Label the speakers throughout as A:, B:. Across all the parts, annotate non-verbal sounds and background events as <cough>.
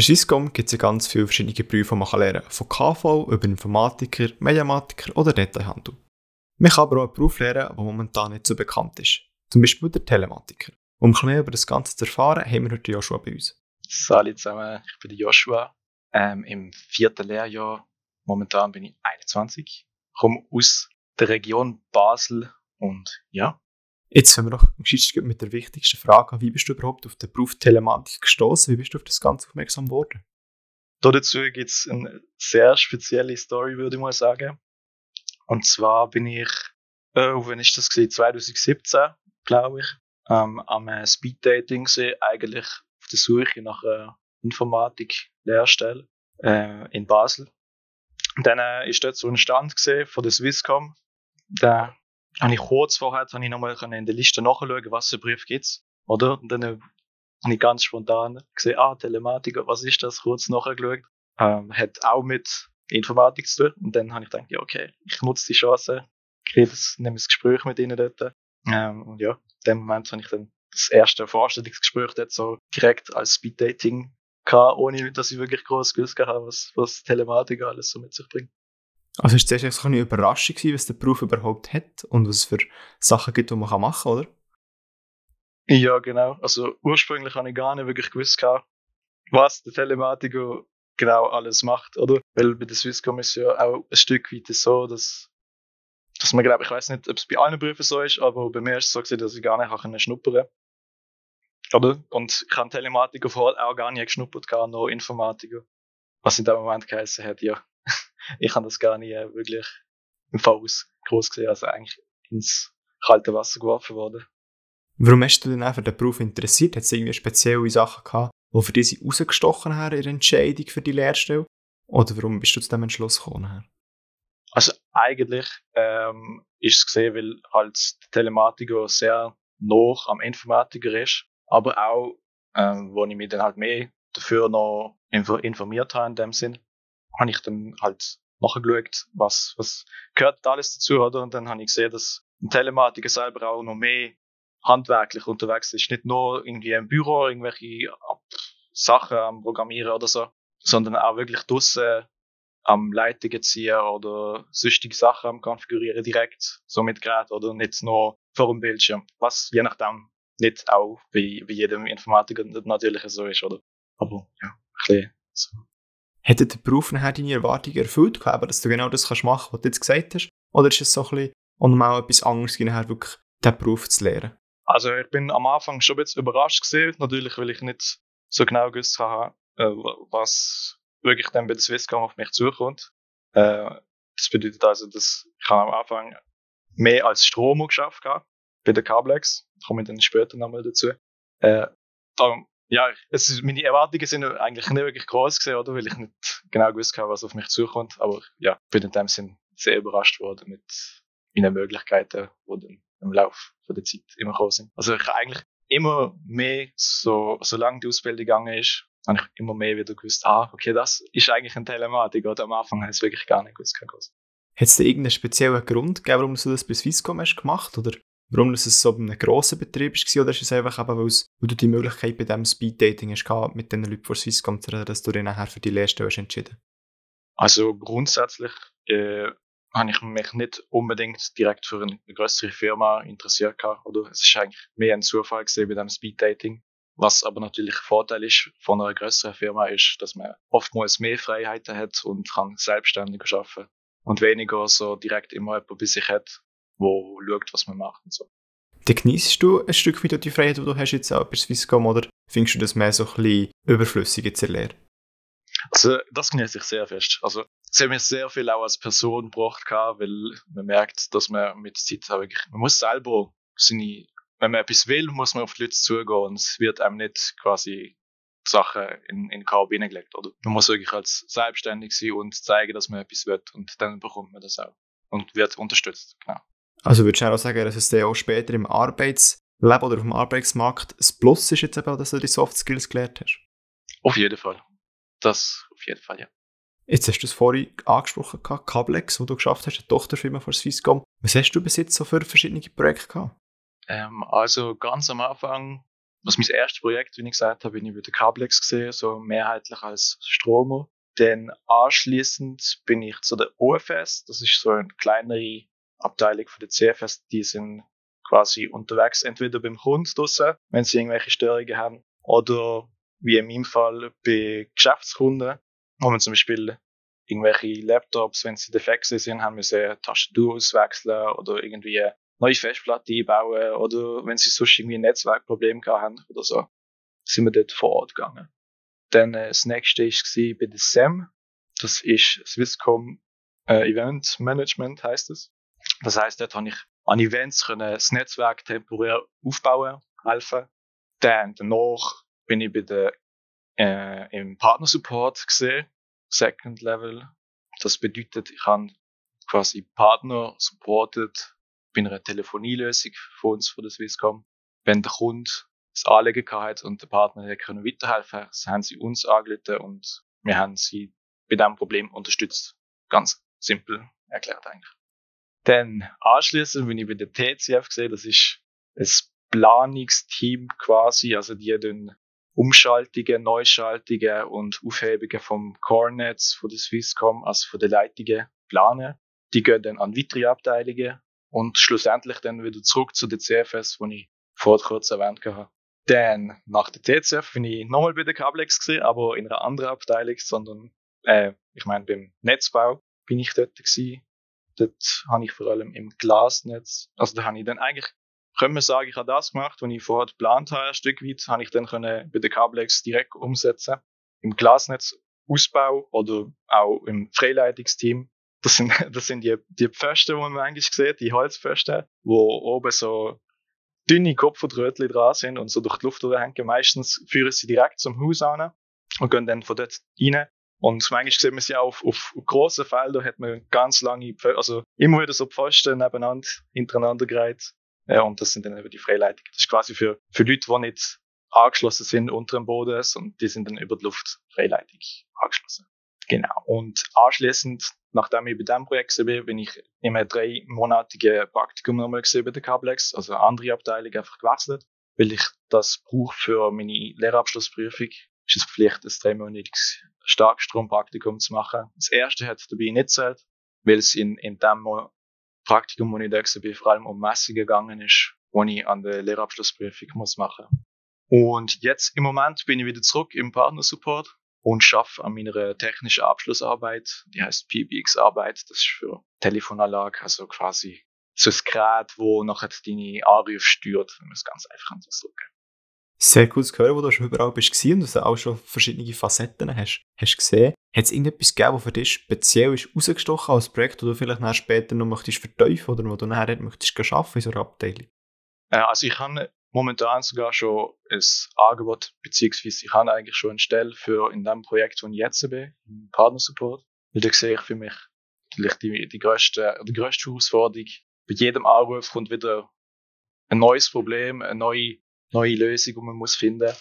A: Bei Swisscom gibt es ja ganz viele verschiedene Berufe, die man lernen kann. Von KV über Informatiker, Mediamatiker oder Detailhandel. Man kann aber auch einen Beruf lernen, der momentan nicht so bekannt ist. Zum Beispiel der Telematiker. Um ein mehr über das Ganze zu erfahren, haben wir heute Joshua bei uns.
B: Salut zusammen, ich bin Joshua. Ähm, Im vierten Lehrjahr, momentan bin ich 21, komme aus der Region Basel und ja.
A: Jetzt fangen wir doch mit der wichtigsten Frage an. Wie bist du überhaupt auf den Beruf Telematik gestoßen? Wie bist du auf das Ganze aufmerksam geworden?
B: Dazu gibt es eine sehr spezielle Story, würde ich mal sagen. Und zwar bin ich, äh, wann ist das gewesen? 2017, glaube ich, ähm, am Speed Dating gesehen, eigentlich auf der Suche nach einer Informatik-Lehrstelle äh, in Basel. Und dann äh, ist dort so ein Stand gesehen von der Swisscom. Da habe ich kurz vorher habe ich nochmal in der Liste nachschauen, was für Brief gibt's, oder? Und dann habe ich ganz spontan gesehen, ah, Telematiker, was ist das? Kurz nachgeschaut. Ähm, hat auch mit Informatik zu tun. Und dann habe ich gedacht, ja, okay, ich nutze die Chance, kriege das, nehme das Gespräch mit ihnen dort. Ähm, und ja, in dem Moment habe ich dann das erste Vorstellungsgespräch dort so direkt als Speed Dating gehabt, ohne dass ich wirklich groß gewusst habe, was, was Telematik alles so mit sich bringt.
A: Also ist es zuerst eine Überraschung gewesen, was der Beruf überhaupt hat und was es für Sachen gibt, die man machen kann, oder?
B: Ja, genau. Also ursprünglich habe ich gar nicht wirklich gewusst, was der Telematiker genau alles macht, oder? Weil bei der Swisscom ist ja auch ein Stück weit so, dass, dass man, glaube ich, weiß nicht, ob es bei allen Berufen so ist, aber bei mir ist es so gewesen, dass ich gar nicht schnuppern Oder? Und ich habe Telematiker vorher auch gar nicht geschnuppert, nur Informatiker. Was in dem Moment geheißen hat, ja, ich habe das gar nicht äh, wirklich im Voraus groß gesehen, also eigentlich ins kalte Wasser geworfen worden.
A: Warum hast du denn einfach den Beruf interessiert? Hat es irgendwie spezielle Sachen gehabt, die für dich rausgestochen haben in der Entscheidung für die Lehrstelle? Oder warum bist du zu dem Entschluss gekommen?
B: Also eigentlich ähm, ist es gesehen, weil halt der Telematiker sehr noch am Informatiker ist, aber auch, ähm, wo ich mich dann halt mehr dafür noch informiert habe in dem Sinn, habe ich dann halt nachgeschaut, was, was gehört alles dazu, oder? Und dann habe ich gesehen, dass ein Telematiker selber auch noch mehr handwerklich unterwegs ist. Nicht nur irgendwie im Büro irgendwelche Sachen am Programmieren oder so, sondern auch wirklich draussen am Leitungen ziehen oder sonstige Sachen am Konfigurieren direkt, so mit Gerät oder nicht nur vor dem Bildschirm. Was je nachdem nicht auch bei, bei jedem Informatiker natürlich so ist, oder? Aber ja, ein bisschen so.
A: Hätte der Beruf nachher deine Erwartungen erfüllt, gehabt, dass du genau das kannst machen, was du jetzt gesagt hast? Oder ist es so ein bisschen und mal etwas anderes, nachher wirklich diesen Beruf zu lernen?
B: Also ich bin am Anfang schon ein bisschen überrascht gesehen, natürlich, weil ich nicht so genau gewusst habe, äh, was wirklich dann bei der Swisscom auf mich zukommt. Äh, das bedeutet also, dass ich am Anfang mehr als Stromer geschafft habe bei der Cablex. Komme ich dann später nochmal dazu. Äh, darum ja, es meine Erwartungen sind eigentlich nicht wirklich groß gesehen, oder? Weil ich nicht genau gewusst habe, was auf mich zukommt. Aber ja, bin in dem Sinn sehr überrascht worden mit meinen Möglichkeiten, die dann im Laufe der Zeit immer gekommen sind. Also ich eigentlich immer mehr, so, solange die Ausbildung gegangen ist, habe ich immer mehr wieder gewusst, ah, okay, das ist eigentlich ein Telematik. Oder am Anfang habe ich es wirklich gar nicht gewusst.
A: Hat es da irgendeinen speziellen Grund gegeben, warum du das bei Swisscom hast gemacht? Oder warum das so bei einem grossen Betrieb war, oder ist es einfach eben, weil du die Möglichkeit bei diesem Speed-Dating mit den Leuten von Swisscom dass du dich nachher für die Lehrstelle hast entschieden?
B: Also grundsätzlich äh, habe ich mich nicht unbedingt direkt für eine größere Firma interessiert gehabt, oder? Es ist eigentlich mehr ein Zufall bei dem Speed-Dating. Was aber natürlich ein Vorteil ist von einer größeren Firma ist, dass man oftmals mehr Freiheiten hat und kann selbstständiger arbeiten und weniger so direkt immer jemand bei sich hat, wo schaut, was man macht und so.
A: Dann genießt du ein Stück weit die Freiheit, die du hast jetzt auch bei Swisscom, oder findest du das mehr so ein bisschen überflüssig jetzt erlernen?
B: Also, das genieße ich sehr fest. Also, es hat mir sehr viel auch als Person gebracht, weil man merkt, dass man mit der Zeit auch wirklich, man muss selber seine, wenn man etwas will, muss man auf die Leute zugehen und es wird einem nicht quasi Sachen in, in den Korb hineingelegt, oder? Man muss wirklich als selbstständig sein und zeigen, dass man etwas will und dann bekommt man das auch und wird unterstützt, genau.
A: Also würdest du auch sagen, dass es dann auch später im Arbeitsleben oder auf dem Arbeitsmarkt das Plus ist jetzt eben, dass du die Soft Skills gelernt hast?
B: Auf jeden Fall. Das auf jeden Fall, ja.
A: Jetzt hast du es vorhin angesprochen, Cablex, wo du geschafft hast, eine Tochterfirma von Swisscom. Was hast du bis jetzt so für verschiedene Projekte gehabt?
B: Ähm, also ganz am Anfang was mein erstes Projekt, wie ich gesagt habe, bin ich bei der Cablex gesehen, so mehrheitlich als Stromer. Dann anschließend bin ich zu der OFS, das ist so eine kleinere Abteilung von der CFS, die sind quasi unterwegs, entweder beim Kunden draussen, wenn sie irgendwelche Störungen haben, oder wie in meinem Fall bei Geschäftskunden, wo man zum Beispiel irgendwelche Laptops, wenn sie defekt sind, haben müssen Tastatur auswechseln oder irgendwie neue Festplatte einbauen oder wenn sie sonst irgendwie ein Netzwerkproblem haben oder so, sind wir dort vor Ort gegangen. Dann äh, das nächste war bei der SEM. Das ist Swisscom äh, Event Management heißt es. Das heißt, dort habe ich an Events können das Netzwerk temporär aufbauen, helfen. Dann danach bin ich bei der äh, im Partnersupport gesehen Second Level. Das bedeutet, ich habe quasi Partner supported bei einer Telefonielösung von uns, von der Swisscom. Wenn der Kunde das Anliegen hat und der Partner nicht können weiterhelfen so haben sie uns angerufen und wir haben sie bei diesem Problem unterstützt. Ganz simpel erklärt eigentlich. Dann anschließend bin ich bei der TCF gesehen, das ist ein Planungsteam quasi, also die dann Umschaltungen, Neuschaltungen und Aufhebungen vom Core-Netz von der Swisscom, also von den Leitungen, planen. Die gehen dann an weitere Abteilungen und schlussendlich dann wieder zurück zu der CFS, die ich vorher kurz erwähnt habe. Dann, nach der TCF, bin ich nochmal bei der Cablex gesehen, aber in einer anderen Abteilung, sondern, äh, ich meine, beim Netzbau bin ich dort gewesen. Dort habe ich vor allem im Glasnetz, also da habe ich dann eigentlich können wir sagen, ich habe das gemacht, was ich vorher geplant habe, ein Stück weit, habe ich dann können bei der Cablex direkt umsetzen. Im Glasnetzausbau oder auch im Freileitungsteam. Das sind, <laughs> das sind die, die Pfosten, die man eigentlich sieht, die Holzpfosten, wo oben so dünne Kopferdrötchen dran sind und so durch die Luft hängen. Meistens führen sie direkt zum Haus an und gehen dann von dort rein. Und manchmal sieht man sie auch auf, auf grossen Feldern, hat man ganz lange, also immer wieder so Pfosten nebeneinander, hintereinander gereiht. Ja, und das sind dann eben die Freileitungen. Das ist quasi für, für Leute, die nicht angeschlossen sind unter dem Boden, und die sind dann über die Luft freileitig angeschlossen. Genau. Und anschließend, nachdem ich bei diesem Projekt war, bin ich in einem dreimonatigen Praktikum nochmal bei der Cablex, also eine andere Abteilung einfach gewechselt, weil ich das brauche für meine Lehrabschlussprüfung. Ist es Pflicht, ein dreimonatiges Starkstrompraktikum zu machen. Das erste hat dabei nicht zählt, weil es in, in dem Praktikum, wo ich da war, vor allem um Messungen gegangen ist, wo ich an der Lehrabschlussprüfung muss machen. Und jetzt im Moment bin ich wieder zurück im Partnersupport und schaffe an meiner technischen Abschlussarbeit, die heißt PBX-Arbeit, das ist für Telefonanlage, also quasi so ein Gerät, wo nachher deine Anrufe steuert, wenn man es ganz einfach ausdrücken.
A: Sehr cool zu hören, wo du schon überall bist und du auch schon verschiedene Facetten hast, hast gesehen. Hat es irgendetwas gegeben, das für dich speziell ist rausgestochen als Projekt, das du vielleicht später noch möchtest vertiefen oder wo du nachher möchtest arbeiten in so einer Abteilung?
B: Äh, also ich habe momentan sogar schon ein Angebot, beziehungsweise ich habe eigentlich schon eine Stelle für in dem Projekt, wo ich jetzt bin, im Partnersupport. Weil da sehe ich für mich vielleicht die, die grösste, die grösste Herausforderung. Bei jedem Anruf kommt wieder ein neues Problem, eine neue neue Lösung, die man muss finden.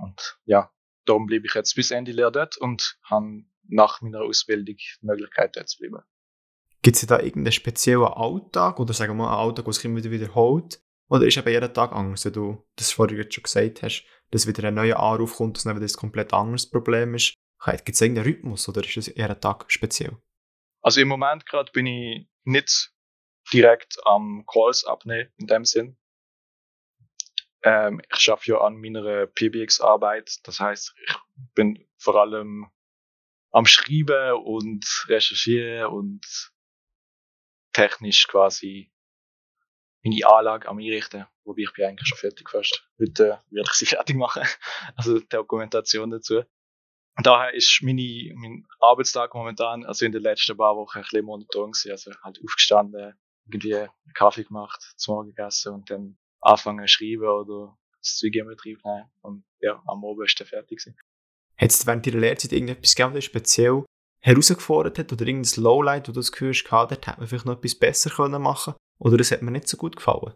B: Und ja, darum bleibe ich jetzt bis Ende Lehre dort und habe nach meiner Ausbildung die Möglichkeit, dort zu bleiben.
A: Gibt es da irgendeinen speziellen Alltag oder sagen wir mal einen Alltag, der sich immer wieder wiederholt? Oder ist eben jeden Tag anders, wie du das vorher schon gesagt hast, dass wieder ein neuer Anruf kommt, dass dann wieder ein komplett anderes Problem ist? Gibt es irgendeinen Rhythmus oder ist das jeden Tag speziell?
B: Also im Moment gerade bin ich nicht direkt am Calls abnehmen, in dem Sinn. Ähm, ich schaffe ja an meiner PBX-Arbeit. Das heißt, ich bin vor allem am Schreiben und Recherchieren und technisch quasi meine Anlage am Einrichten. Wobei ich bin eigentlich schon fertig fast. Heute werde ich sie fertig machen. <laughs> Also die Dokumentation dazu. Und daher ist meine, mein Arbeitstag momentan, also in den letzten paar Wochen ein bisschen monoton gewesen. Also halt aufgestanden, irgendwie Kaffee gemacht, zum Morgen gegessen und dann anfangen zu schreiben oder das Betrieb nehmen. Und ja, am Abend ist dann fertig gewesen.
A: Hat es während deiner Lehrzeit irgendetwas gegeben, das speziell herausgefordert hat oder irgendein Lowlight, wo du das Gefühl hast, dort hätte man vielleicht noch etwas besser können machen oder das hat mir nicht so gut gefallen?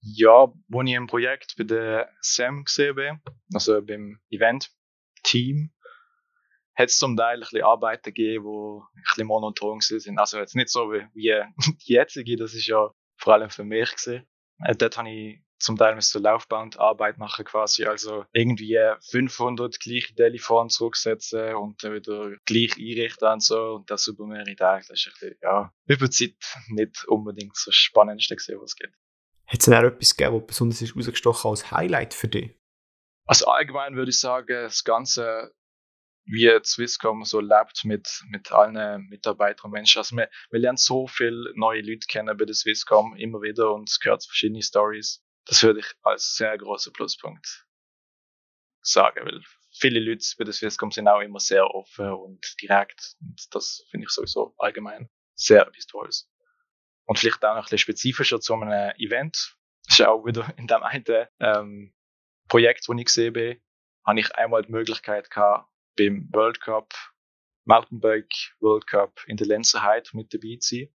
B: Ja, wo ich im Projekt bei der SEM gesehen bin, also beim Event-Team, hat es zum Teil ein bisschen Arbeiten gegeben, die ein bisschen monoton sind. Also jetzt nicht so wie, wie die jetzige, das ist ja vor allem für mich gesehen. Äh, dort habe ich zum Teil müssen so Laufbandarbeit machen quasi, also irgendwie 500 gleiche Telefone zurücksetzen und dann wieder gleich einrichten und so und das über mehrere Tage. Das ist ein bisschen, ja, über Zeit nicht unbedingt das Spannendste gesehen, was es gibt.
A: Hat es denn auch etwas gegeben, was besonders ist rausgestochen als Highlight für dich?
B: Also allgemein würde ich sagen, das Ganze, wie Swisscom so lebt mit, mit allen Mitarbeitern und Menschen. Also wir, wir lernen so viele neue Leute kennen bei der Swisscom immer wieder und gehört verschiedene Stories. Das würde ich als sehr großer Pluspunkt sagen, weil viele Leute bei der Swisscom sind auch immer sehr offen und direkt und das finde ich sowieso allgemein sehr etwas Tolles. Und vielleicht auch noch ein bisschen spezifischer zu einem Event. Das ist auch wieder in dem einen ähm, Projekt, das ich gesehen bin, habe ich einmal die Möglichkeit gehabt, beim World Cup, Mountainbike World Cup in der Lenzerheide mit dabei zu sein.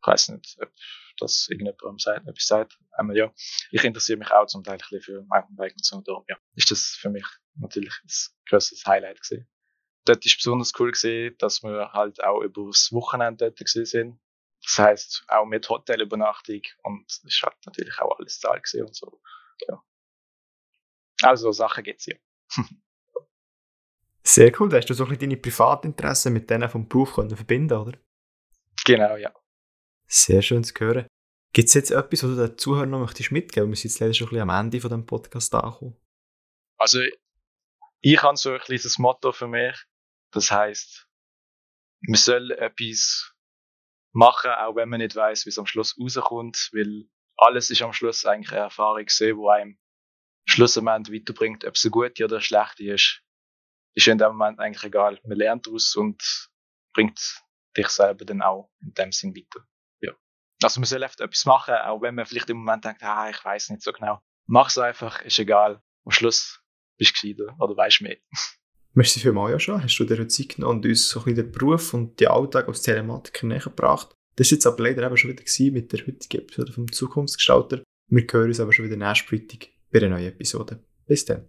B: Ich weiß nicht, ob das irgendjemand sagt, etwas sagt. Einmal ja. Ich interessiere mich auch zum Teil ein bisschen für Mountainbike und so. Darum, ja, ist das für mich natürlich ein größtes Highlight gewesen. Dort ist besonders cool gewesen, dass wir halt auch über das Wochenende dort gewesen sind. Das heißt, auch mit Hotelübernachtung und es halt natürlich auch alles Zahl gewesen und so. Ja. Also Sachen gibt's ja. <laughs>
A: Sehr cool, da hast du so ein bisschen deine Privatinteressen mit denen vom Beruf können verbinden, oder?
B: Genau, ja.
A: Sehr schön zu hören. Gibt es jetzt etwas, was du den Zuhörern noch möchtest mitgeben? Wir sind jetzt leider schon ein bisschen am Ende von dem Podcast angekommen.
B: Also, ich habe so ein kleines Motto für mich. Das heißt, man soll etwas machen, auch wenn man nicht weiß, wie es am Schluss rauskommt, weil alles ist am Schluss eigentlich eine Erfahrung gesehen, wo einem schlussendlich weiterbringt, ob es eine gute oder eine schlechte ist, ist in dem Moment eigentlich egal. Man lernt daraus und bringt dich selber dann auch in dem Sinn weiter. Ja. Also man soll etwas machen, auch wenn man vielleicht im Moment denkt, ah, ich weiß nicht so genau. Mach's einfach, ist egal. Am Schluss bist du gescheiter oder weißt mehr. <laughs>
A: Merci vielmals ja schon. Hast du dir Zeit genommen und uns so ein bisschen den Beruf und den Alltag als Telematiker näher gebracht. Das war jetzt aber leider eben schon wieder mit der heutigen Episode vom Zukunftsgestalter. Wir hören uns aber schon wieder nächsten Freitag bei einer neuen Episode. Bis dann.